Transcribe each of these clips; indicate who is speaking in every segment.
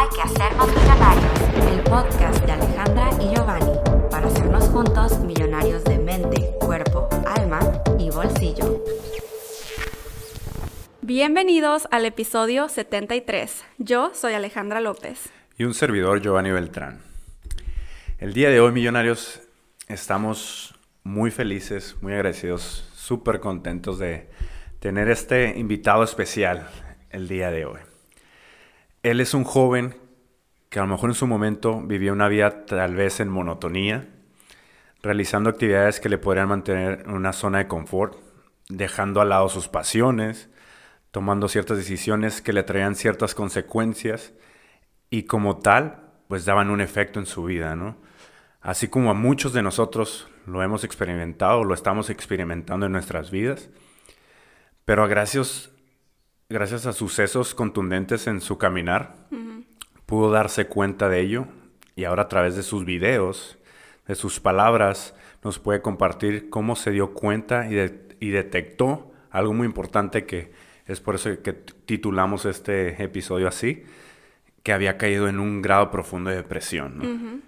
Speaker 1: Hay que hacernos millonarios, el podcast de Alejandra y Giovanni, para hacernos juntos millonarios de mente, cuerpo, alma y bolsillo.
Speaker 2: Bienvenidos al episodio 73. Yo soy Alejandra López.
Speaker 3: Y un servidor, Giovanni Beltrán. El día de hoy, millonarios, estamos muy felices, muy agradecidos, súper contentos de tener este invitado especial el día de hoy. Él es un joven que a lo mejor en su momento vivía una vida tal vez en monotonía, realizando actividades que le podrían mantener en una zona de confort, dejando al lado sus pasiones, tomando ciertas decisiones que le traían ciertas consecuencias y como tal, pues daban un efecto en su vida, ¿no? Así como a muchos de nosotros lo hemos experimentado, lo estamos experimentando en nuestras vidas, pero gracias gracias a sucesos contundentes en su caminar, pudo darse cuenta de ello y ahora a través de sus videos, de sus palabras, nos puede compartir cómo se dio cuenta y, detectó algo muy importante que es por eso que titulamos este episodio así, que había caído en un grado profundo de depresión.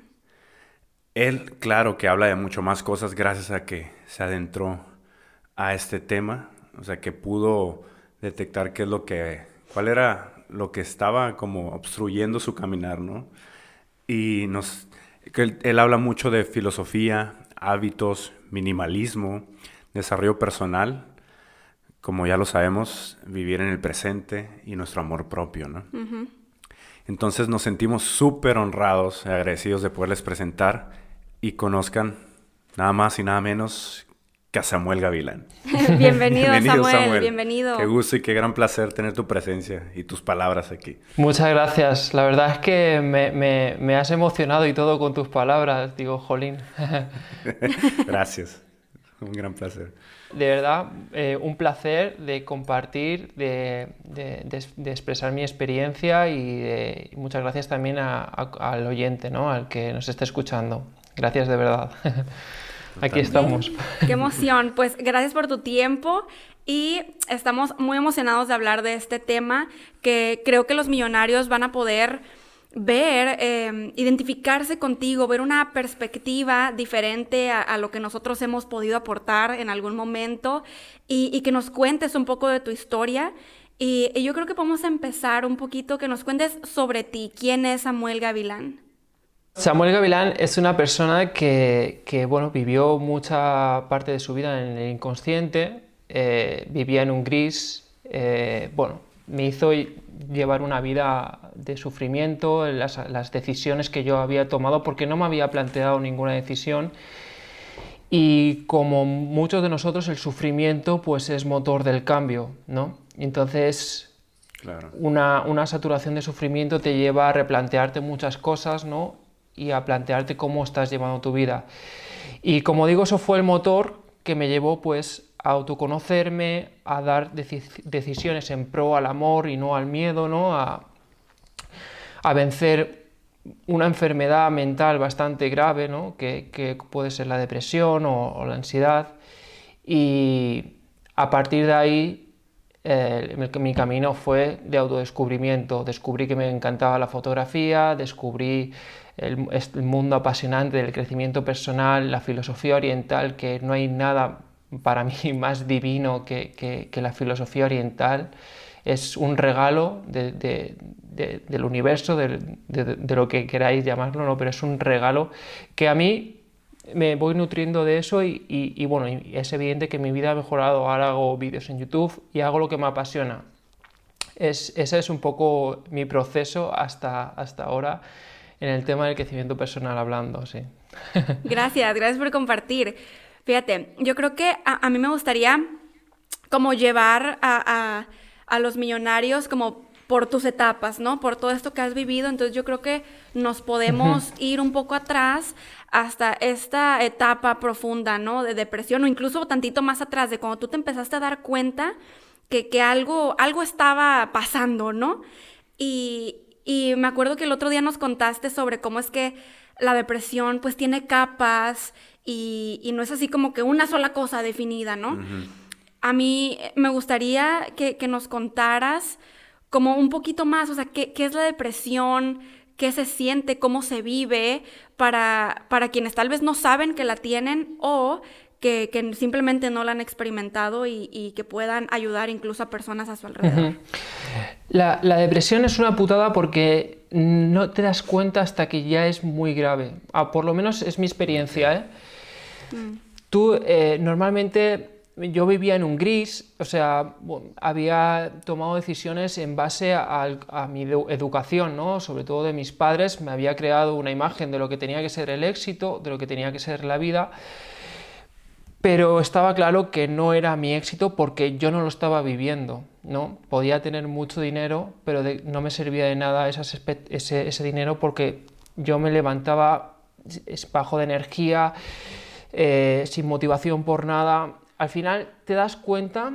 Speaker 3: Él, claro que habla de mucho más cosas gracias a que se adentró a este tema, o sea, que pudo detectar qué es lo que, cuál era lo que estaba como obstruyendo su caminar, ¿no? Y nos, él, habla mucho de filosofía, hábitos, minimalismo, desarrollo personal, como ya lo sabemos, vivir en el presente y nuestro amor propio, ¿no? Entonces nos sentimos súper honrados y agradecidos de poderles presentar y conozcan nada más y nada menos que Samuel Gavilán.
Speaker 2: bienvenido, Samuel, bienvenido.
Speaker 3: Qué gusto y qué gran placer tener tu presencia y tus palabras aquí.
Speaker 4: Muchas gracias. La verdad es que me, has emocionado y todo con tus palabras. Digo, jolín.
Speaker 3: gracias. Un gran placer.
Speaker 4: De verdad, eh, un placer de compartir, de, expresar mi experiencia y, muchas gracias también al oyente, ¿no? al que nos esté escuchando. Gracias de verdad. Aquí estamos.
Speaker 2: Qué emoción. Pues gracias por tu tiempo y estamos muy emocionados de hablar de este tema que creo que los millonarios van a poder ver, em, identificarse contigo, ver una perspectiva diferente a, lo que nosotros hemos podido aportar en algún momento y, que nos cuentes un poco de tu historia. Y, y, yo creo que podemos empezar un poquito, que nos cuentes sobre ti. ¿Quién es Samuel Gavilán?
Speaker 4: Samuel Gavilán es una persona que, bueno, vivió mucha parte de su vida en el inconsciente, eh, vivía en un gris, eh, bueno, me hizo llevar una vida de sufrimiento, las, las, decisiones que yo había tomado, porque no me había planteado ninguna decisión. Y como muchos de nosotros, el sufrimiento pues es motor del cambio, ¿no? Entonces, una, una saturación de sufrimiento te lleva a replantearte muchas cosas, ¿no? Y a plantearte cómo estás llevando tu vida. Y como digo, eso fue el motor que me llevó pues a autoconocerme, a dar decisiones en pro al amor y no al miedo, ¿no? A, vencer una enfermedad mental bastante grave, ¿no? que, puede ser la depresión o, la ansiedad. Y a partir de ahí eh, mi camino fue de autodescubrimiento. Descubrí que me encantaba la fotografía, descubrí el, mundo apasionante del crecimiento personal, la filosofía oriental, que no hay nada para mí más divino que, la filosofía oriental. Es un regalo del universo, de, lo que queráis llamarlo, ¿no? pero es un regalo que a mí me voy nutriendo de eso y, bueno, es evidente que mi vida ha mejorado. Ahora hago vídeos en YouTube y hago lo que me apasiona. Es, ese es un poco mi proceso hasta, hasta ahora en el tema del crecimiento personal hablando, sí.
Speaker 2: Gracias, gracias por compartir. Fíjate, yo creo que a, mí me gustaría como llevar a, los millonarios como por tus etapas, ¿no? Por todo esto que has vivido. Entonces yo creo que nos podemos ir un poco atrás hasta esta etapa profunda, ¿no? De depresión o incluso tantito más atrás, de cuando tú te empezaste a dar cuenta que, que algo, algo estaba pasando, ¿no? Y, y me acuerdo que el otro día nos contaste sobre cómo es que la depresión pues tiene capas y, no es así como que una sola cosa definida, ¿no? A mí me gustaría que, nos contaras como un poquito más, o sea, qué, qué es la depresión, qué se siente, cómo se vive, para, para quienes tal vez no saben que la tienen o que, que simplemente no la han experimentado y, y, que puedan ayudar incluso a personas a su alrededor.
Speaker 4: la, la, depresión es una putada porque no te das cuenta hasta que ya es muy grave. Ah, por lo menos es mi experiencia. ¿eh? Mm. Tú eh, normalmente yo vivía en un gris, o sea, había tomado decisiones en base a, a, mi educación, ¿no? sobre todo de mis padres, me había creado una imagen de lo que tenía que ser el éxito, de lo que tenía que ser la vida, pero estaba claro que no era mi éxito porque yo no lo estaba viviendo, ¿no? Podía tener mucho dinero, pero no me servía de nada ese, dinero porque yo me levantaba bajo de energía, eh, sin motivación por nada, al final te das cuenta,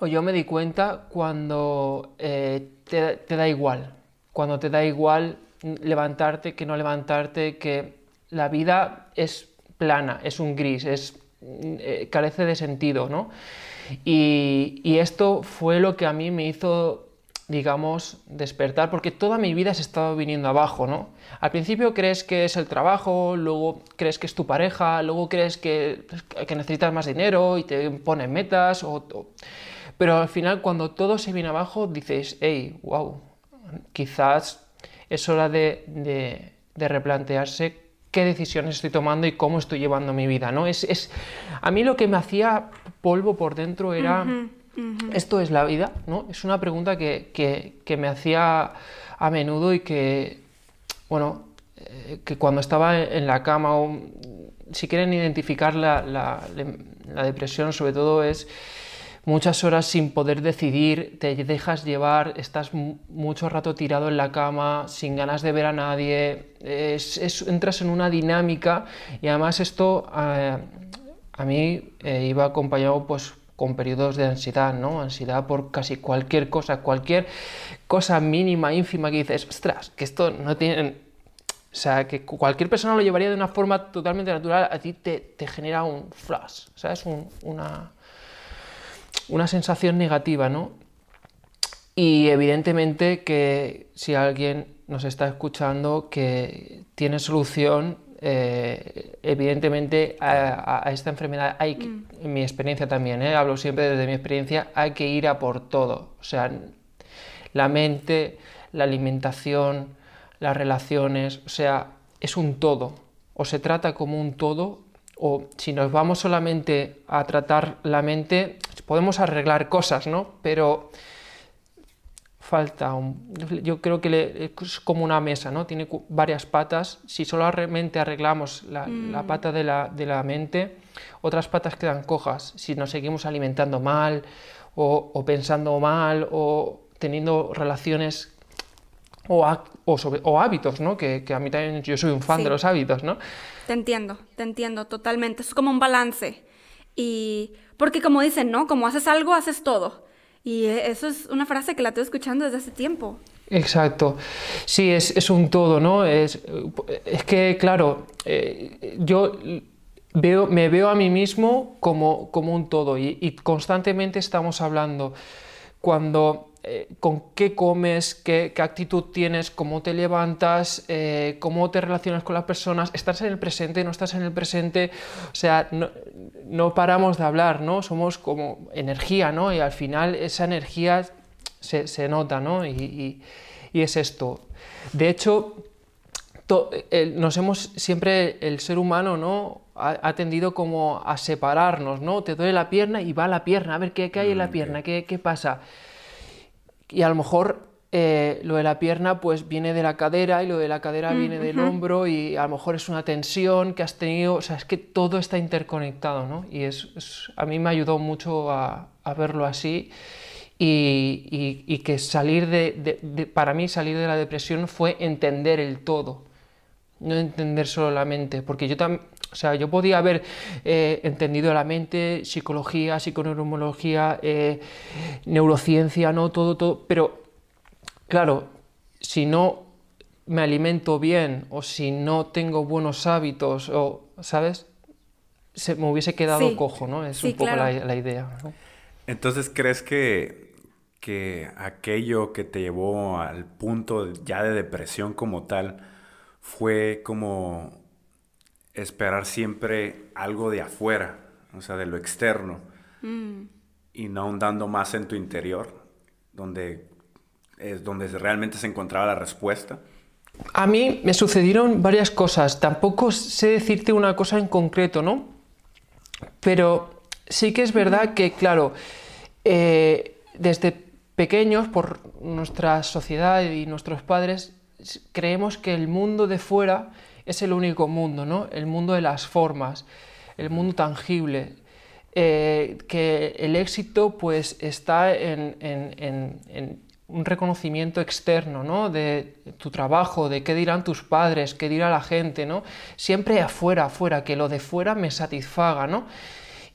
Speaker 4: o yo me di cuenta, cuando eh, te, da igual, cuando te da igual levantarte que no levantarte, que la vida es plana, es un gris, es, eh, carece de sentido, ¿no? Y, esto fue lo que a mí me hizo digamos, despertar, porque toda mi vida se estado viniendo abajo, ¿no? Al principio crees que es el trabajo, luego crees que es tu pareja, luego crees que, necesitas más dinero y te ponen metas, o, pero al final cuando todo se viene abajo dices, hey, wow, quizás es hora de, replantearse qué decisiones estoy tomando y cómo estoy llevando mi vida, ¿no? Es, es, a mí lo que me hacía polvo por dentro era... ¿Esto es la vida? ¿no? Es una pregunta que, me hacía a menudo y que, bueno, eh, que cuando estaba en la cama, o, si quieren identificar la, depresión, sobre todo es muchas horas sin poder decidir, te dejas llevar, estás mucho rato tirado en la cama, sin ganas de ver a nadie, entras en una dinámica y además esto eh, a mí eh, iba acompañado pues con periodos de ansiedad, ¿no? Ansiedad por casi cualquier cosa, cualquier cosa mínima, ínfima que dices, ostras, que esto no tiene... O sea, que cualquier persona lo llevaría de una forma totalmente natural, a ti te, te genera un flash, ¿sabes? Un, una, una sensación negativa, ¿no? Y evidentemente que si alguien nos está escuchando que tiene solución, eh, evidentemente a, esta enfermedad hay que, mm. en mi experiencia también, eh, hablo siempre desde mi experiencia, hay que ir a por todo. O sea, la mente, la alimentación, las relaciones, o sea, es un todo. O se trata como un todo, o si nos vamos solamente a tratar la mente, podemos arreglar cosas, ¿no? Pero falta, yo creo que es como una mesa, ¿no? Tiene varias patas. Si solamente arreglamos la, la mm. pata de la, de la, mente, otras patas quedan cojas. Si nos seguimos alimentando mal o, o pensando mal o teniendo relaciones o, o, sobre, o hábitos, ¿no? Que, que, a mí también yo soy un fan de los hábitos, ¿no?
Speaker 2: Te entiendo, te entiendo totalmente. Es como un balance. Y porque como dicen, ¿no? Como haces algo, haces todo. Y e, eso es una frase que la estoy escuchando desde hace tiempo.
Speaker 4: Exacto. Sí, es, es un todo, ¿no? Es, es que, claro, eh, yo veo, me veo a mí mismo como, como un todo y, y constantemente estamos hablando. Cuando eh, con qué comes, qué, actitud tienes, cómo te levantas, eh, cómo te relacionas con las personas, estás en el presente, no estás en el presente, o sea, no, paramos de hablar, ¿no? Somos como energía, ¿no? Y al final esa energía se, nota, ¿no? Y, es esto. De hecho, nos hemos siempre, el ser humano, ¿no? Ha, tendido como a separarnos, ¿no? Te duele la pierna y va a la pierna, a ver qué, hay en la mm, pierna, qué, qué pasa. Y a lo mejor eh, lo de la pierna pues viene de la cadera y lo de la cadera mm, viene del hombro y a lo mejor es una tensión que has tenido, o sea, es que todo está interconectado, ¿no? Y es, a mí me ayudó mucho a, verlo así y, y, que salir de, para mí salir de la depresión fue entender el todo, no entender solo la mente, porque yo también, o sea, yo podía haber eh, entendido la mente, psicología, psiconeurología, eh, neurociencia, ¿no? Todo, todo, pero claro, si no me alimento bien o si no tengo buenos hábitos, o, ¿sabes? Se me hubiese quedado cojo, ¿no? Es un poco la, idea.
Speaker 3: Entonces, ¿crees que, que aquello que te llevó al punto ya de depresión como tal fue como esperar siempre algo de afuera, o sea, de lo externo,
Speaker 2: Mm.
Speaker 3: y no ahondando más en tu interior, donde es donde realmente se encontraba la respuesta.
Speaker 4: A mí me sucedieron varias cosas. Tampoco sé decirte una cosa en concreto, ¿no? Pero sí que es verdad que, claro, eh, desde pequeños, por nuestra sociedad y nuestros padres, creemos que el mundo de fuera es el único mundo, ¿no? El mundo de las formas, el mundo tangible. eh, que el éxito pues está en, en- en- en un reconocimiento externo, ¿no? De tu trabajo, de qué dirán tus padres, qué dirá la gente, ¿no? Siempre afuera, afuera, que lo de fuera me satisfaga, ¿no?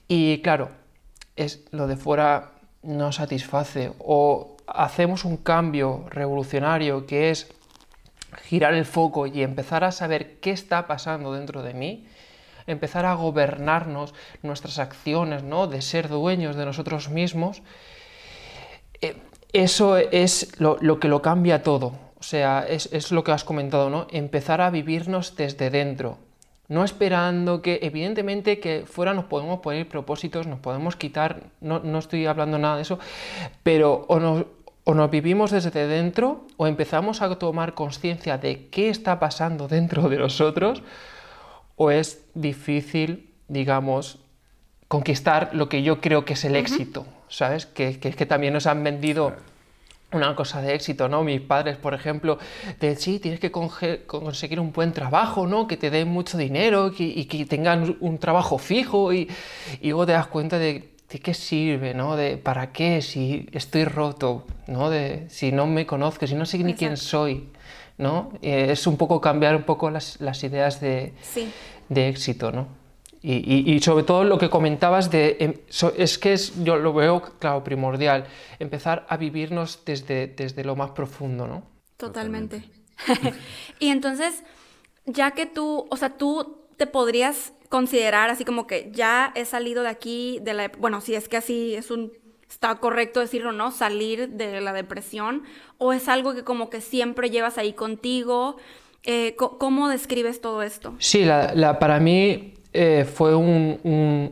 Speaker 4: Y claro, es, lo de fuera no satisface. O hacemos un cambio revolucionario que es girar el foco y empezar a saber qué está pasando dentro de mí, empezar a gobernarnos nuestras acciones, ¿no? De ser dueños de nosotros mismos, eh, eso es lo, que lo cambia todo. O sea, es, es lo que has comentado, ¿no? Empezar a vivirnos desde dentro. No esperando que, evidentemente, que fuera nos podemos poner propósitos, nos podemos quitar, no, no estoy hablando nada de eso, pero o nos, o nos vivimos desde dentro o empezamos a tomar conciencia de qué está pasando dentro de nosotros, o es difícil, digamos, conquistar lo que yo creo que es el éxito, ¿sabes? Que, que, que también nos han vendido una cosa de éxito, ¿no? Mis padres, por ejemplo, de sí, tienes que conseguir un buen trabajo, ¿no? Que te den mucho dinero que- y que tengan un- un trabajo fijo y, y luego te das cuenta de, de qué sirve, ¿no? De para qué si estoy roto, ¿no? De si no me conozco, si no sé ni quién
Speaker 2: Exacto.
Speaker 4: soy, ¿no? Eh, es un poco cambiar un poco las, las ideas de,
Speaker 2: Sí.
Speaker 4: de éxito, ¿no? Y, y- y sobre todo lo que comentabas de, em, es que es, yo lo veo, claro, primordial, empezar a vivirnos desde, desde lo más profundo, ¿no?
Speaker 2: Totalmente. y entonces, ya que tú, o sea, tú te podrías considerar así como que ya he salido de aquí, de la, bueno, si es que así es un, está correcto decirlo, ¿no? Salir de la depresión, o es algo que como que siempre llevas ahí contigo. Eh, ¿Cómo describes todo esto?
Speaker 4: Sí, la, para mí eh, fue un-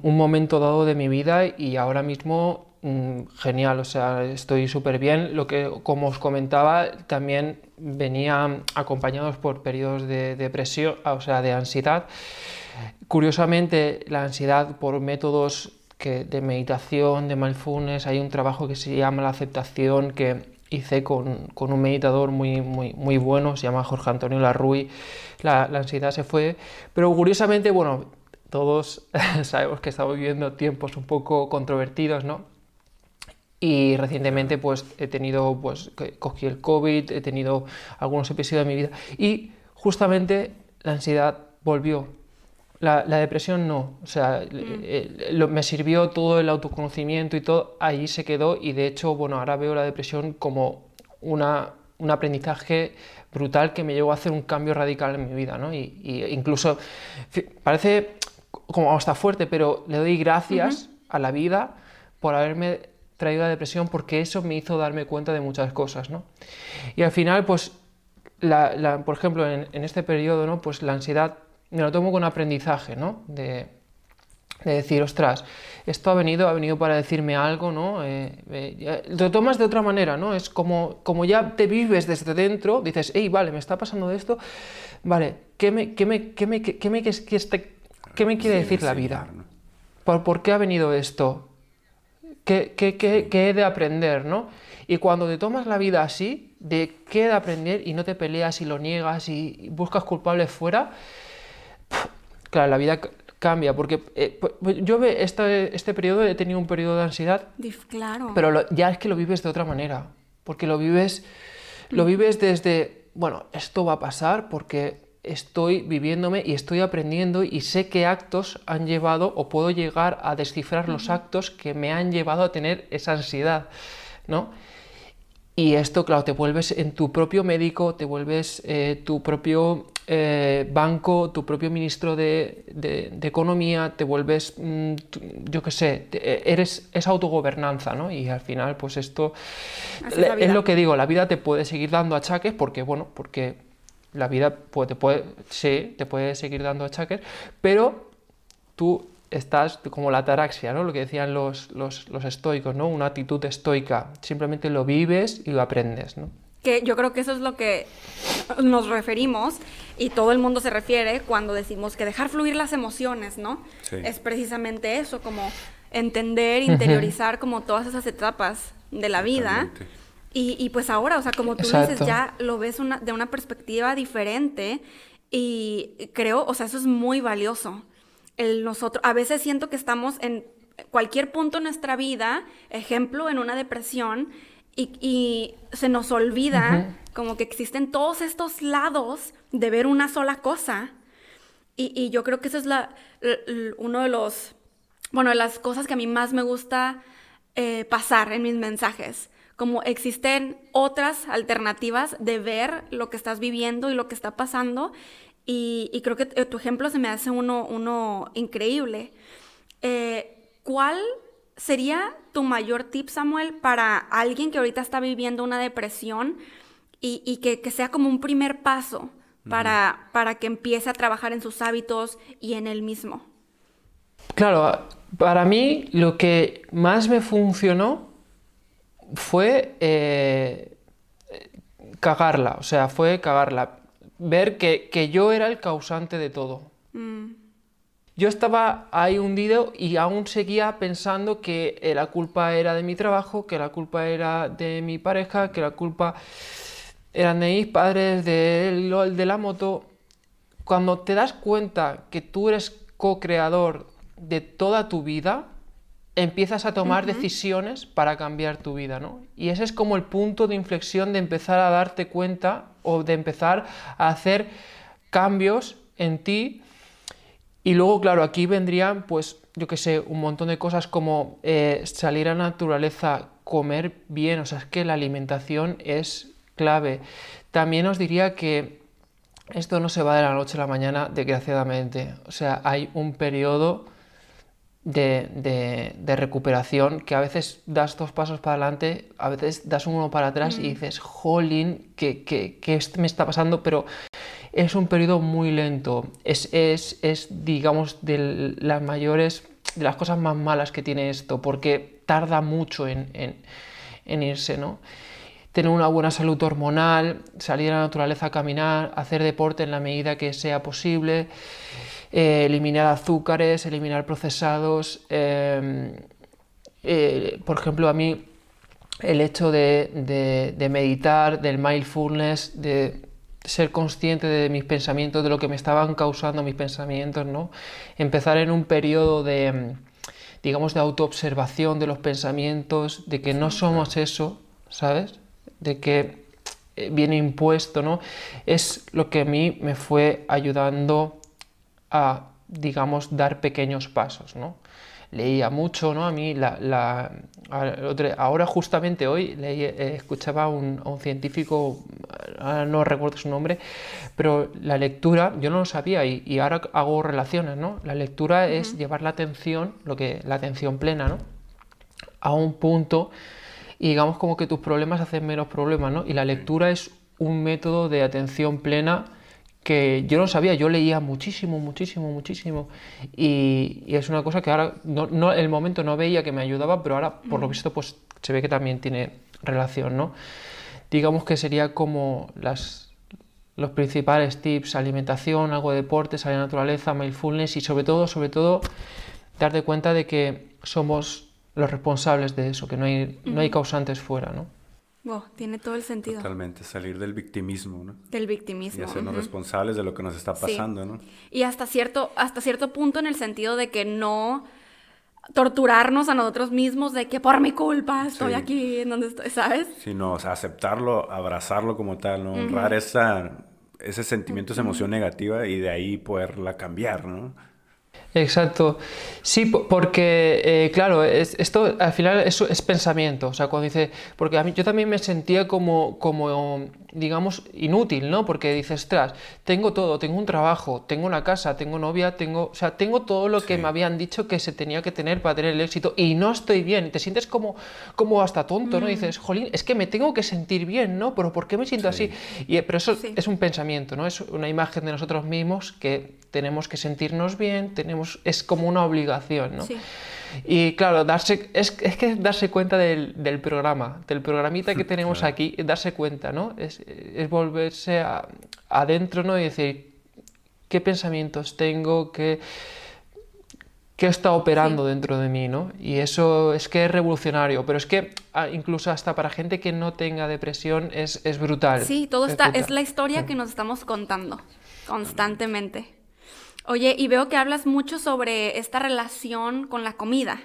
Speaker 4: un momento dado de mi vida y ahora mismo mm, genial, o sea, estoy súper bien. Lo que, como os comentaba, también venía acompañados por periodos de depresión, o sea, de ansiedad. Curiosamente, la ansiedad por métodos de meditación, de mindfulness, hay un trabajo que se llama la aceptación que hice con, con un meditador muy, muy, muy bueno, se llama Jorge Antonio Larruy, la, la ansiedad se fue, pero curiosamente, bueno, todos sabemos que estamos viviendo tiempos un poco controvertidos, ¿no? Y recientemente pues he tenido, pues cogí el COVID, he tenido algunos episodios de mi vida. Y justamente la ansiedad volvió. La, la depresión no, o sea, eh, lo- me sirvió todo el autoconocimiento y todo, ahí se quedó. Y de hecho, bueno, ahora veo la depresión como una, un aprendizaje brutal que me llevó a hacer un cambio radical en mi vida, ¿no? Y, y incluso, parece como hasta fuerte, pero le doy gracias a la vida por haberme traído la depresión porque eso me hizo darme cuenta de muchas cosas, ¿no? Y al final, pues, la- la- por ejemplo, en, en este periodo, ¿no? Pues la ansiedad me lo tomo con aprendizaje, ¿no? De, de decir, ostras, esto ha venido, ha venido para decirme algo, ¿no? Eh, eh, lo tomas de otra manera, ¿no? Es como, como ya te vives desde dentro, dices, hey, vale, me está pasando esto, vale, ¿qué me, qué me, qué me, qué me, qué es- qué este- qué me quiere decir la vida?
Speaker 3: ¿no?
Speaker 4: ¿Por, por qué ha venido esto? ¿Qué, qué- qué- qué he de aprender, no? Y cuando te tomas la vida así, de qué he de aprender y no te peleas y lo niegas y buscas culpables fuera, claro, la vida cambia. Porque eh, yo este, este periodo he tenido un periodo de ansiedad
Speaker 2: claro.
Speaker 4: pero lo- ya es que lo vives de otra manera, porque lo vives, lo vives desde, bueno, esto va a pasar porque estoy viviéndome y estoy aprendiendo y sé qué actos han llevado o puedo llegar a descifrar los actos que me han llevado a tener esa ansiedad, ¿no? Y esto, claro, te vuelves en tu propio médico, te vuelves eh, tu propio eh, banco, tu propio ministro de, economía, te vuelves, mm, yo qué sé, eh, eres, es autogobernanza, ¿no? Y al final, pues esto es, lo que digo, la vida te puede seguir dando achaques porque, bueno, porque la vida puede, puede, sí, te puede seguir dando achaques, pero tú estás como la ataraxia, ¿no? Lo que decían los, los, los estoicos, ¿no? Una actitud estoica, simplemente lo vives y lo aprendes, ¿no?
Speaker 2: Que yo creo que eso es lo que nos referimos y todo el mundo se refiere cuando decimos que dejar fluir las emociones, ¿no? Es precisamente eso, como entender, interiorizar como todas esas etapas de la vida. Y, y, pues ahora, o sea, como tú dices, ya lo ves una, de una perspectiva diferente y creo, o sea, eso es muy valioso. El nosotros, a veces siento que estamos en cualquier punto de nuestra vida, ejemplo, en una depresión, y, se nos olvida como que existen todos estos lados de ver una sola cosa. Y, yo creo que eso es la, uno de los, bueno, de las cosas que a mí más me gusta eh, pasar en mis mensajes. Como existen otras alternativas de ver lo que estás viviendo y lo que está pasando. Y, creo que tu ejemplo se me hace uno, uno increíble. Eh, ¿Cuál sería tu mayor tip, Samuel, para alguien que ahorita está viviendo una depresión y, que, sea como un primer paso para, para que empiece a trabajar en sus hábitos y en él mismo?
Speaker 4: Claro, para mí lo que más me funcionó fue eh, cagarla, o sea, fue cagarla, ver que, yo era el causante de todo. Mm. Yo estaba ahí hundido y aún seguía pensando que eh, la culpa era de mi trabajo, que la culpa era de mi pareja, que la culpa eran de mis padres, de, de la moto. Cuando te das cuenta que tú eres co-creador de toda tu vida, empiezas a tomar decisiones para cambiar tu vida, ¿no? Y ese es como el punto de inflexión de empezar a darte cuenta o de empezar a hacer cambios en ti y luego, claro, aquí vendrían, pues, yo qué sé, un montón de cosas como eh, salir a la naturaleza, comer bien, o sea, es que la alimentación es clave. También os diría que esto no se va de la noche a la mañana, desgraciadamente. O sea, hay un periodo de, recuperación que a veces das dos pasos para adelante, a veces das uno para atrás y mm. dices, jolín, ¿qué, qué, qué me está pasando? Pero es un periodo muy lento, es, digamos, de las mayores, de las cosas más malas que tiene esto, porque tarda mucho en, irse, ¿no? Tener una buena salud hormonal, salir a la naturaleza a caminar, hacer deporte en la medida que sea posible, eh, eliminar azúcares, eliminar procesados. Em, eh, por ejemplo, a mí el hecho de, de meditar, del mindfulness, de ser consciente de mis pensamientos, de lo que me estaban causando mis pensamientos, ¿no? Empezar en un periodo de, digamos, de autoobservación de los pensamientos, de que no somos eso, ¿sabes? De que eh, viene impuesto, ¿no? Es lo que a mí me fue ayudando a, digamos, dar pequeños pasos, ¿no? leía mucho, ¿no? A mí, la, ahora justamente hoy leí, eh, escuchaba a un, científico, no recuerdo su nombre, pero la lectura, yo no lo sabía y, ahora hago relaciones, ¿no? La lectura es llevar la atención, lo que, la atención plena, ¿no? A un punto y digamos como que tus problemas hacen menos problemas, ¿no? Y la lectura es un método de atención plena que yo no sabía, yo leía muchísimo, muchísimo, muchísimo. Y, es una cosa que ahora, no, el momento no veía que me ayudaba, pero ahora, por lo visto, pues se ve que también tiene relación, ¿no? Digamos que sería como las, los principales tips, alimentación, algo de deporte, salir a la naturaleza, mindfulness y sobre todo, sobre todo, darte cuenta de que somos los responsables de eso, que no hay, no hay causantes fuera, ¿no?
Speaker 2: Tiene todo el sentido.
Speaker 3: Totalmente, salir del victimismo, ¿no?
Speaker 2: Del victimismo.
Speaker 3: Y hacernos responsables de lo que nos está pasando, ¿no?
Speaker 2: Y hasta cierto, hasta cierto punto en el sentido de que no torturarnos a nosotros mismos de que por mi culpa estoy aquí en donde estoy, ¿sabes?
Speaker 3: Sino, o sea, aceptarlo, abrazarlo como tal, ¿no? Honrar esa, ese sentimiento, esa emoción negativa y de ahí poderla cambiar, ¿no?
Speaker 4: Exacto. Sí, porque, eh, claro, esto al final es, es, pensamiento. O sea, cuando dice, porque a mí yo también me sentía como, como digamos, inútil, ¿no? Porque dices, ostras, tengo todo, tengo un trabajo, tengo una casa, tengo novia, tengo, o sea, tengo todo lo que me habían dicho que se tenía que tener para tener el éxito y no estoy bien. Te sientes como, como hasta tonto, ¿no? Mm. dices, jolín, es que me tengo que sentir bien, ¿no? Pero ¿por qué me siento así? Y, pero eso es un pensamiento, ¿no? Es una imagen de nosotros mismos que tenemos que sentirnos bien, tenemos, es como una obligación, ¿no? Y claro, darse, es, que darse cuenta del, programa, del programita que tenemos aquí, darse cuenta, ¿no? Es, volverse adentro, ¿no? Y decir, ¿qué pensamientos tengo? ¿Qué, qué está operando dentro de mí, ¿no? Y eso es que es revolucionario, pero es que ah, incluso hasta para gente que no tenga depresión es, brutal.
Speaker 2: Sí, todo está, es la historia que nos estamos contando constantemente. Oye, y veo que hablas mucho sobre esta relación con la comida.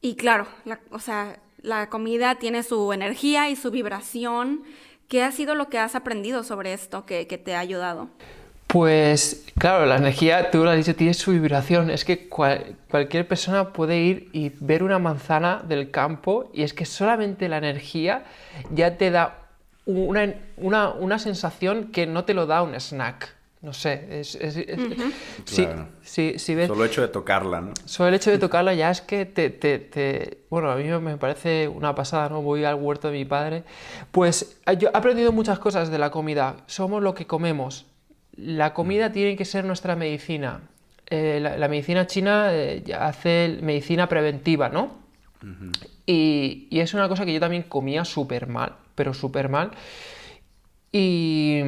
Speaker 2: Y claro, o sea, la comida tiene su energía y su vibración. ¿Qué ha sido lo que has aprendido sobre esto que, te ha ayudado?
Speaker 4: Pues claro, la energía, tú lo has dicho, tiene su vibración. Es que cualquier persona puede ir y ver una manzana del campo y es que solamente la energía ya te da una, una sensación que no te lo da un snack. No sé, es... si, ves,
Speaker 3: Solo el hecho de tocarla, ¿no?
Speaker 4: Solo el hecho de tocarla ya es que te, te, Bueno, a mí me parece una pasada, ¿no? Voy al huerto de mi padre. Pues eh, yo he aprendido muchas cosas de la comida. Somos lo que comemos. La comida tiene que ser nuestra medicina. Eh, la, medicina china eh, hace medicina preventiva, ¿no? y, y es una cosa que yo también comía súper mal, pero súper mal. Y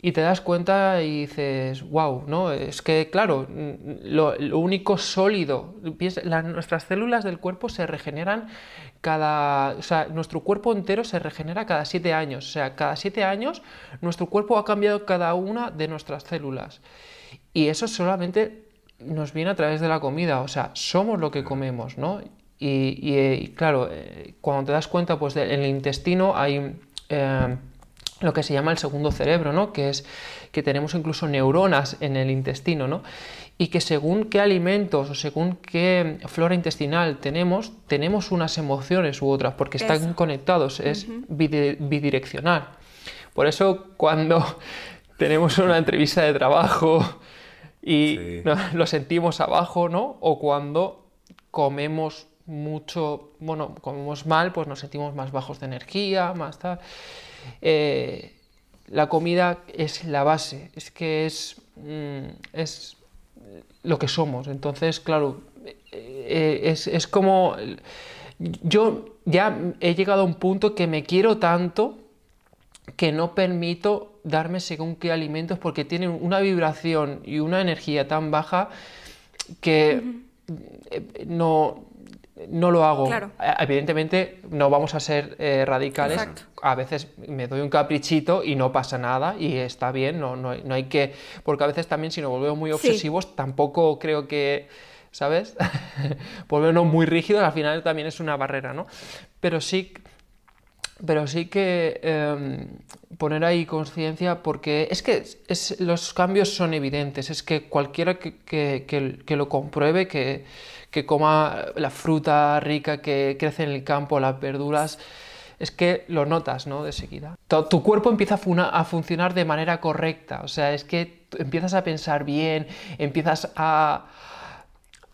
Speaker 4: y te das cuenta y dices, wow, ¿no? Es que, claro, lo, único sólido, nuestras células del cuerpo se regeneran cada, o sea, nuestro cuerpo entero se regenera cada siete años, o sea, cada siete años nuestro cuerpo ha cambiado cada una de nuestras células. Y eso solamente nos viene a través de la comida, o sea, somos lo que comemos, ¿no? Y, claro, eh, cuando te das cuenta, pues en el intestino hay... Eh, lo que se llama el segundo cerebro, ¿no? que es que tenemos incluso neuronas en el intestino, ¿no? y que según qué alimentos o según qué flora intestinal tenemos, tenemos unas emociones u otras, porque están conectados, es bidireccional. Por eso cuando tenemos una entrevista de trabajo y lo sentimos abajo, ¿no? O cuando comemos mucho, bueno, comemos mal, pues nos sentimos más bajos de energía, más tal. Eh, la comida es la base, es que es, mm, es lo que somos. Entonces, claro, eh, es, es, como... Yo ya he llegado a un punto que me quiero tanto que no permito darme según qué alimentos porque tienen una vibración y una energía tan baja que no, no lo hago. Evidentemente no vamos a ser eh, radicales. A veces me doy un caprichito y no pasa nada y está bien, no, no, hay que... Porque a veces también si nos volvemos muy obsesivos tampoco creo que... ¿Sabes? Volvernos muy rígidos al final también es una barrera, ¿no? Pero sí, pero sí que em, poner ahí conciencia porque es que es, los cambios son evidentes, es que cualquiera que, que lo compruebe, que que coma la fruta rica que crece en el campo, las verduras, es que lo notas, ¿no? De seguida. Tu, cuerpo empieza a, funcionar de manera correcta, o sea, es que empiezas a pensar bien, empiezas a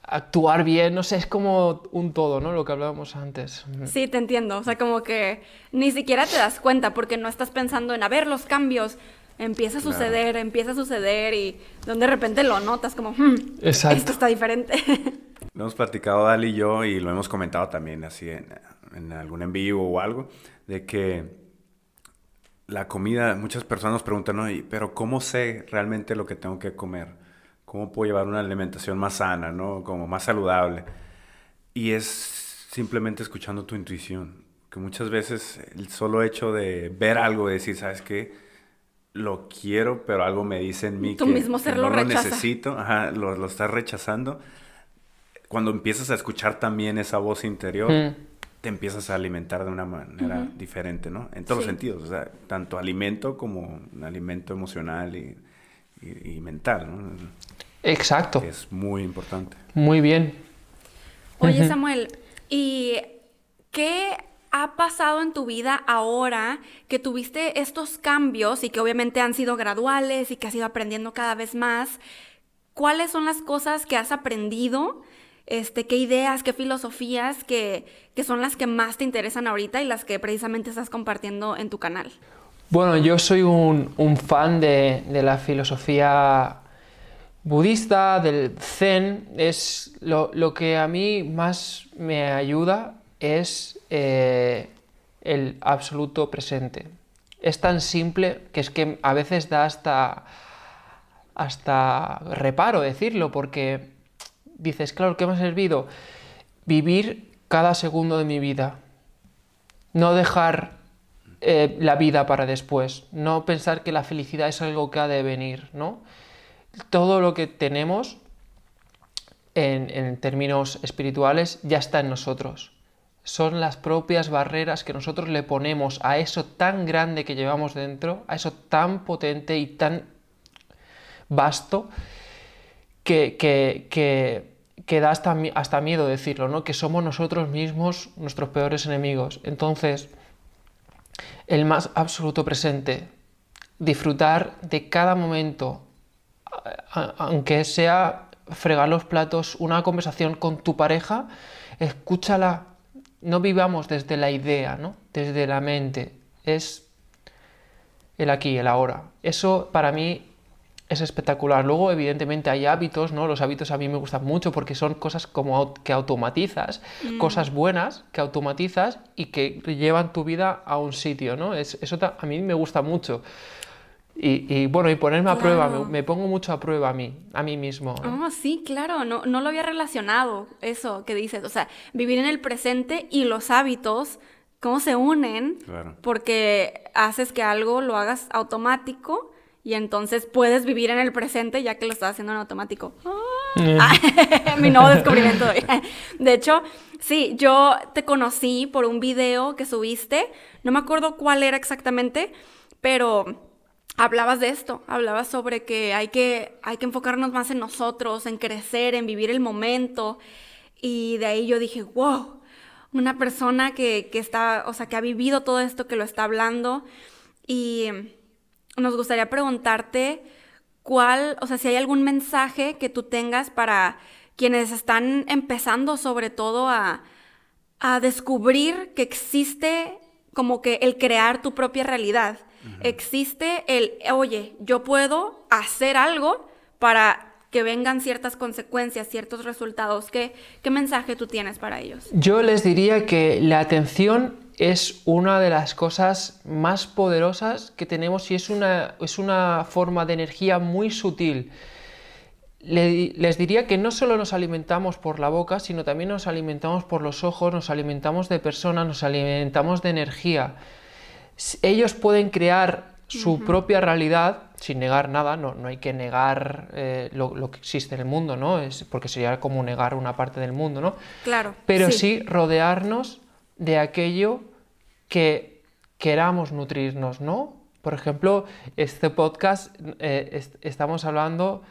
Speaker 4: actuar bien, no sé, es como un todo, ¿no? Lo que hablábamos antes.
Speaker 2: Sí, te entiendo, o sea, como que ni siquiera te das cuenta porque no estás pensando en, a ver, los cambios, empieza a suceder, empieza a suceder y donde de repente lo notas como, hmm, esto está diferente.
Speaker 3: Lo hemos platicado Dali y yo y lo hemos comentado también así en, algún en vivo o algo, de que la comida, muchas personas nos preguntan, ¿no? pero ¿cómo sé realmente lo que tengo que comer? ¿Cómo puedo llevar una alimentación más sana, ¿no? Como más saludable. Y es simplemente escuchando tu intuición, que muchas veces el solo hecho de ver algo, de decir, ¿sabes qué? Lo quiero, pero algo me dice en mí que,
Speaker 2: mismo
Speaker 3: no lo necesito, Ajá, lo, lo estás rechazando cuando empiezas a escuchar también esa voz interior, mm. te empiezas a alimentar de una manera diferente, ¿no? En todos los sentidos, o sea, tanto alimento como un alimento emocional y, mental, ¿no?
Speaker 4: Exacto.
Speaker 3: es muy importante.
Speaker 4: Muy bien.
Speaker 2: Oye, Samuel, ¿y qué ha pasado en tu vida ahora que tuviste estos cambios y que obviamente han sido graduales y que has ido aprendiendo cada vez más? ¿Cuáles son las cosas que has aprendido? Este, ¿Qué ideas, qué filosofías que, son las que más te interesan ahorita y las que precisamente estás compartiendo en tu canal?
Speaker 4: Bueno, yo soy un, fan de, la filosofía budista, del zen, es lo, lo que a mí más me ayuda es eh, el absoluto presente. Es tan simple que es que a veces da hasta, hasta reparo decirlo, porque dices, claro, ¿qué me ha servido? Vivir cada segundo de mi vida. No dejar eh, la vida para después. No pensar que la felicidad es algo que ha de venir, ¿no? Todo lo que tenemos en, en términos espirituales ya está en nosotros. Son las propias barreras que nosotros le ponemos a eso tan grande que llevamos dentro, a eso tan potente y tan vasto, que, que, que, da hasta, hasta, miedo decirlo, ¿no? Que somos nosotros mismos nuestros peores enemigos. Entonces, el más absoluto presente, disfrutar de cada momento, aunque sea fregar los platos, una conversación con tu pareja, escúchala. No vivamos desde la idea, ¿no? desde la mente. Es el aquí, el ahora. Eso para mí es espectacular. Luego, evidentemente, hay hábitos, ¿no? Los hábitos a mí me gustan mucho porque son cosas como que automatizas, mm. cosas buenas que automatizas y que llevan tu vida a un sitio, ¿no? Es, eso a mí me gusta mucho. Y, y, bueno, y ponerme a prueba, me, me, pongo mucho a prueba a mí, a mí mismo.
Speaker 2: ¿no? Oh, sí, claro, no, no lo había relacionado eso que dices, o sea, vivir en el presente y los hábitos, cómo se unen,
Speaker 3: Claro.
Speaker 2: porque haces que algo lo hagas automático y entonces puedes vivir en el presente ya que lo estás haciendo en automático. Ah, mi nuevo descubrimiento. De hecho, sí, yo te conocí por un video que subiste, no me acuerdo cuál era exactamente, pero hablabas de esto, hablabas sobre que hay que, hay que enfocarnos más en nosotros, en crecer, en vivir el momento. Y de ahí yo dije, wow, una persona que, que está, o sea, que ha vivido todo esto, que lo está hablando. Y nos gustaría preguntarte cuál, o sea, si hay algún mensaje que tú tengas para quienes están empezando sobre todo a, a descubrir que existe como que el crear tu propia realidad. Uh -huh. Existe el, oye, yo puedo hacer algo para que vengan ciertas consecuencias, ciertos resultados. ¿Qué, ¿Qué mensaje tú tienes para ellos?
Speaker 4: Yo les diría que la atención es una de las cosas más poderosas que tenemos y es una, es una forma de energía muy sutil. Le, les diría que no solo nos alimentamos por la boca, sino también nos alimentamos por los ojos, nos alimentamos de personas, nos alimentamos de energía. Ellos pueden crear su uh -huh. propia realidad sin negar nada, no, no hay que negar eh, lo, lo, que existe en el mundo, ¿no? Es porque sería como negar una parte del mundo, ¿no?
Speaker 2: Claro.
Speaker 4: Pero
Speaker 2: sí,
Speaker 4: sí rodearnos de aquello que queramos nutrirnos, ¿no? Por ejemplo, este podcast eh, est estamos hablando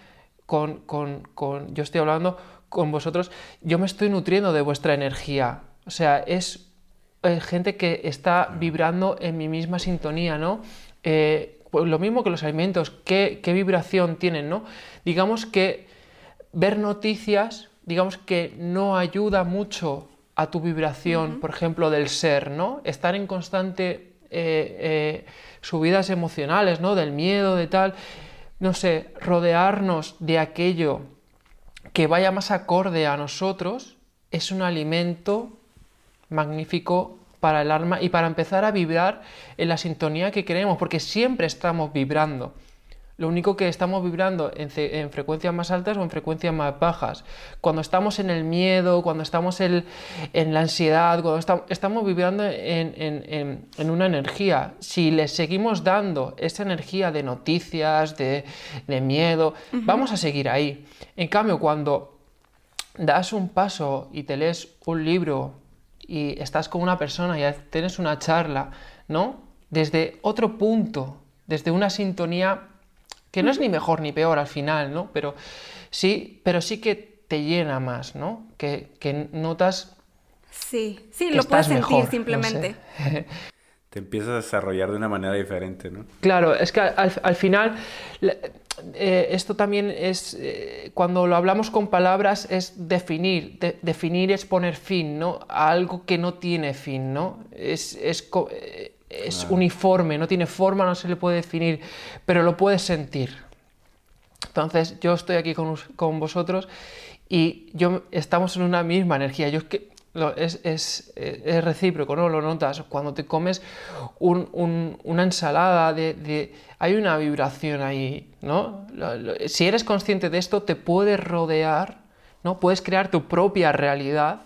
Speaker 4: con, con, con, yo estoy hablando con vosotros, yo me estoy nutriendo de vuestra energía, o sea, es eh, gente que está vibrando en mi misma sintonía, ¿no? Eh, pues lo mismo que los alimentos, ¿qué, ¿qué, vibración tienen, ¿no? Digamos que ver noticias, digamos que no ayuda mucho a tu vibración, uh -huh. por ejemplo, del ser, ¿no? Estar en constante eh, eh, subidas emocionales, ¿no? Del miedo, de tal, no sé, rodearnos de aquello que vaya más acorde a nosotros es un alimento magnífico para el alma y para empezar a vibrar en la sintonía que queremos, porque siempre estamos vibrando. Lo único que estamos vibrando en, en, frecuencias más altas o en frecuencias más bajas. Cuando estamos en el miedo, cuando estamos en, en la ansiedad, cuando está, estamos vibrando en, en, una energía. Si le seguimos dando esa energía de noticias, de, de miedo, uh -huh. vamos a seguir ahí. En cambio, cuando das un paso y te lees un libro y estás con una persona y tienes una charla, ¿no? Desde otro punto, desde una sintonía que no es ni mejor ni peor al final, ¿no? Pero sí, pero sí que te llena más, ¿no? Que, que notas
Speaker 2: Sí, sí,
Speaker 4: que
Speaker 2: lo puedes sentir
Speaker 4: mejor, no
Speaker 2: simplemente.
Speaker 4: sé.
Speaker 3: Te empiezas a desarrollar de una manera diferente, ¿no?
Speaker 4: Claro, es que al, al final la- eh, esto también es, eh, cuando lo hablamos con palabras, es definir. De- definir es poner fin, ¿no? A algo que no tiene fin, ¿no? Es, es, eh, es
Speaker 3: Claro.
Speaker 4: uniforme, no tiene forma, no se le puede definir, pero lo puedes sentir. Entonces, yo estoy aquí con, con vosotros y yo, estamos en una misma energía. Yo es que lo- es, es- eh, es recíproco, ¿no? Lo notas. Cuando te comes un- un- una ensalada, de, de- hay una vibración ahí, ¿no? Lo- lo- si eres consciente de esto, te puedes rodear, ¿no? Puedes crear tu propia realidad.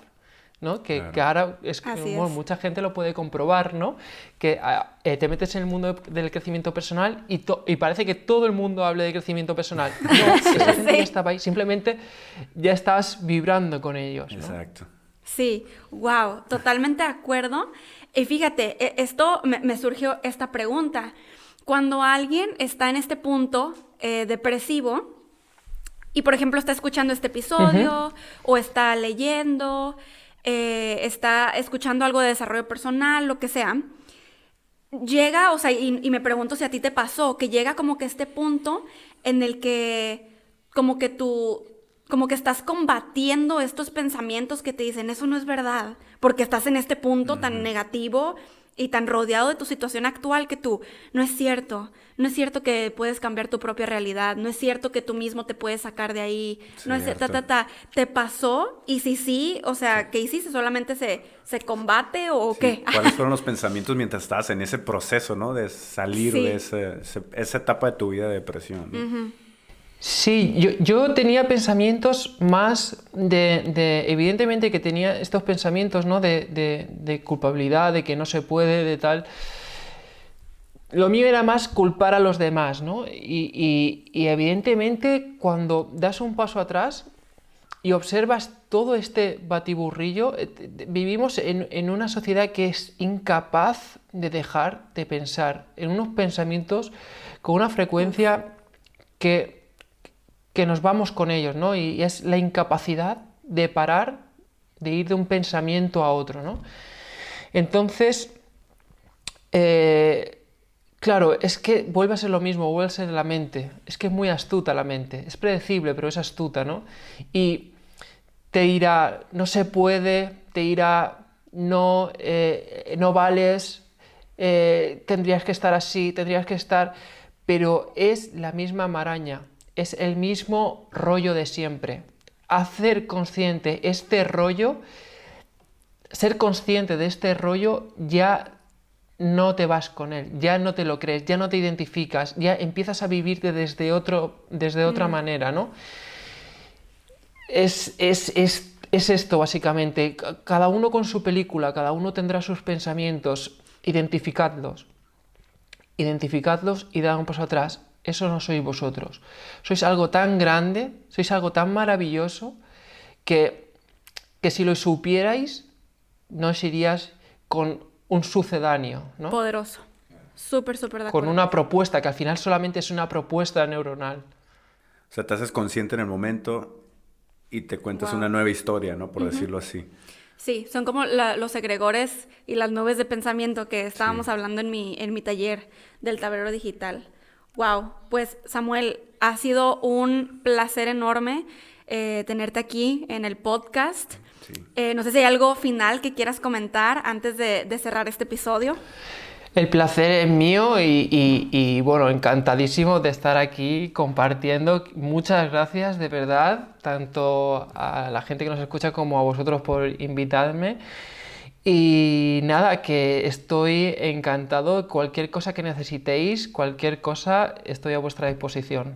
Speaker 4: ¿No? Que,
Speaker 3: Claro.
Speaker 4: que ahora es bueno,
Speaker 2: es.
Speaker 4: mucha gente lo puede comprobar, ¿no? Que ah, eh, te metes en el mundo de- del crecimiento personal y, parece que todo el mundo hable de crecimiento personal. No, esa gente
Speaker 2: Sí.
Speaker 4: ya estaba ahí, simplemente ya estás vibrando con ellos. ¿no?
Speaker 3: Exacto.
Speaker 2: Sí, wow, totalmente de acuerdo. Y fíjate, e- esto me, me surgió esta pregunta. Cuando alguien está en este punto eh, depresivo y, por ejemplo, está escuchando este episodio o está leyendo, eh, está escuchando algo de desarrollo personal, lo que sea, llega, o sea, y, y me pregunto si a ti te pasó, que llega como que este punto en el que como que tú, como que estás combatiendo estos pensamientos que te dicen, eso no es verdad, porque estás en este punto tan negativo y tan rodeado de tu situación actual que tú, no es cierto, no es cierto que puedes cambiar tu propia realidad, no es cierto que tú mismo te puedes sacar de ahí, no es ta, ta,
Speaker 3: Cierto.
Speaker 2: ta, te pasó y si sí, o sea, ¿qué hiciste? ¿Solamente se, se combate o
Speaker 3: Sí.
Speaker 2: qué?
Speaker 3: ¿Cuáles fueron los pensamientos mientras estabas en ese proceso, ¿no? De salir de ese- ese- esa etapa de tu vida de depresión. ¿no?
Speaker 4: Sí, yo, yo tenía pensamientos más de, de- evidentemente que tenía estos pensamientos, ¿no? De, de- culpabilidad, de que no se puede, de tal. Lo mío era más culpar a los demás, ¿no? Y, y- y evidentemente cuando das un paso atrás y observas todo este batiburrillo, eh, vivimos en, en una sociedad que es incapaz de dejar de pensar en unos pensamientos con una frecuencia que, que nos vamos con ellos, ¿no? Y es la incapacidad de parar, de ir de un pensamiento a otro, ¿no? Entonces, eh, claro, es que vuelve a ser lo mismo, vuelve a ser la mente. Es que es muy astuta la mente. Es predecible, pero es astuta, ¿no? Y te dirá, no se puede, te dirá, no, eh, no vales, eh, tendrías que estar así, tendrías que estar... Pero es la misma maraña, es el mismo rollo de siempre. Hacer consciente este rollo, ser consciente de este rollo ya no te vas con él, ya no te lo crees, ya no te identificas, ya empiezas a vivirte desde, otro, desde otra manera, ¿no? Es, es, es, es esto, básicamente. Ca- Cada uno con su película, cada uno tendrá sus pensamientos. Identificadlos. Identificadlos y dad un paso atrás. Eso no sois vosotros. Sois algo tan grande, sois algo tan maravilloso, que, que si lo supierais, no os iríais con un sucedáneo, ¿no?
Speaker 2: Poderoso. Súper, súper de
Speaker 4: con una propuesta, que al final solamente es una propuesta neuronal.
Speaker 3: O sea, te haces consciente en el momento y te cuentas
Speaker 2: Wow.
Speaker 3: una nueva historia, ¿no? Por decirlo así.
Speaker 2: Sí, son como la- los egregores y las nubes de pensamiento que estábamos
Speaker 3: Sí.
Speaker 2: hablando en mi, en mi taller del tablero digital. Wow, pues Samuel, ha sido un placer enorme eh, tenerte aquí en el podcast.
Speaker 3: Sí.
Speaker 2: Eh, no sé si hay algo final que quieras comentar antes de, de cerrar este episodio.
Speaker 4: El placer es mío y, y- y, bueno, encantadísimo de estar aquí compartiendo. Muchas gracias de verdad, tanto a la gente que nos escucha como a vosotros por invitarme. Y nada, que estoy encantado. Cualquier cosa que necesitéis, cualquier cosa, estoy a vuestra disposición.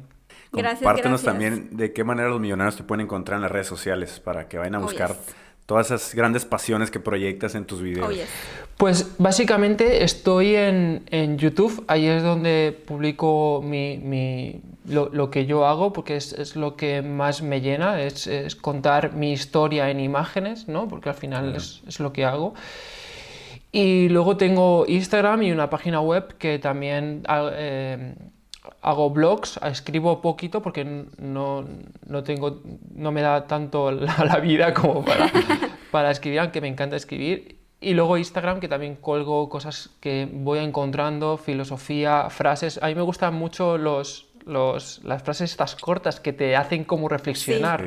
Speaker 2: Gracias,
Speaker 3: Compártenos
Speaker 2: gracias.
Speaker 3: también de qué manera los millonarios te pueden encontrar en las redes sociales para que vayan a
Speaker 2: Oh,
Speaker 3: buscar
Speaker 2: yes.
Speaker 3: Todas esas grandes pasiones que proyectas en tus videos.
Speaker 2: Oh, yes.
Speaker 4: Pues básicamente estoy en, en YouTube, ahí es donde publico mi, mi- lo, lo que yo hago, porque es, es lo que más me llena, es, es contar mi historia en imágenes, ¿no? Porque al final es, es lo que hago. Y luego tengo Instagram y una página web que también ah, eh, hago blogs, escribo poquito porque no, no, tengo, no me da tanto la, vida como para, para escribir, aunque me encanta escribir. Y luego Instagram, que también colgo cosas que voy encontrando, filosofía, frases. A mí me gustan mucho los, los, las frases estas cortas que te hacen como reflexionar,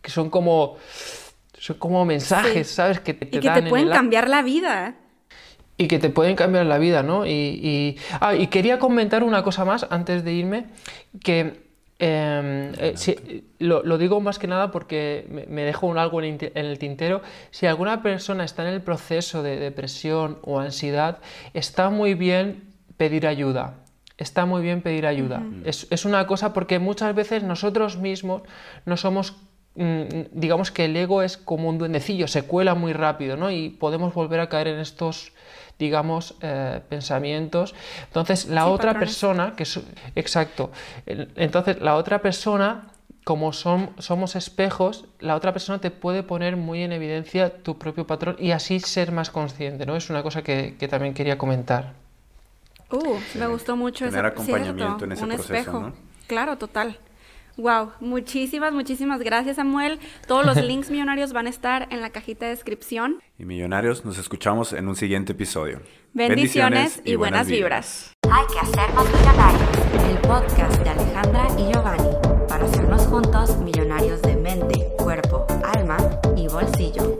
Speaker 4: que son como, son como mensajes, ¿sabes?
Speaker 2: Que te, y que te pueden cambiar la vida.
Speaker 4: Y que te pueden cambiar la vida, ¿no? Y, ah, y quería comentar una cosa más antes de irme, que em, eh, lo, digo más que nada porque me, dejo un algo en, el tintero. Si alguna persona está en el proceso de depresión o ansiedad, está muy bien pedir ayuda. Está muy bien pedir ayuda. es, es, una cosa porque muchas veces nosotros mismos no somos mm, digamos que el ego es como un duendecillo, se cuela muy rápido, ¿no? Y podemos volver a caer en estos digamos, eh, pensamientos. Entonces, la otra persona, que es, exacto, entonces la otra persona, como son, somos espejos, la otra persona te puede poner muy en evidencia tu propio patrón y así ser más consciente, ¿no? Es una cosa que, también quería comentar.
Speaker 2: Uh, me gustó mucho
Speaker 3: Tener acompañamiento en ese
Speaker 2: un
Speaker 3: proceso,
Speaker 2: espejo. Claro, total. Wow, muchísimas, muchísimas gracias Samuel. Todos los links millonarios van a estar en la cajita de descripción.
Speaker 3: Y millonarios, nos escuchamos en un siguiente episodio.
Speaker 2: Bendiciones, y, buenas, vibras.
Speaker 1: Hay que hacernos millonarios, el podcast de Alejandra y Giovanni, para hacernos juntos millonarios de mente, cuerpo, alma y bolsillo.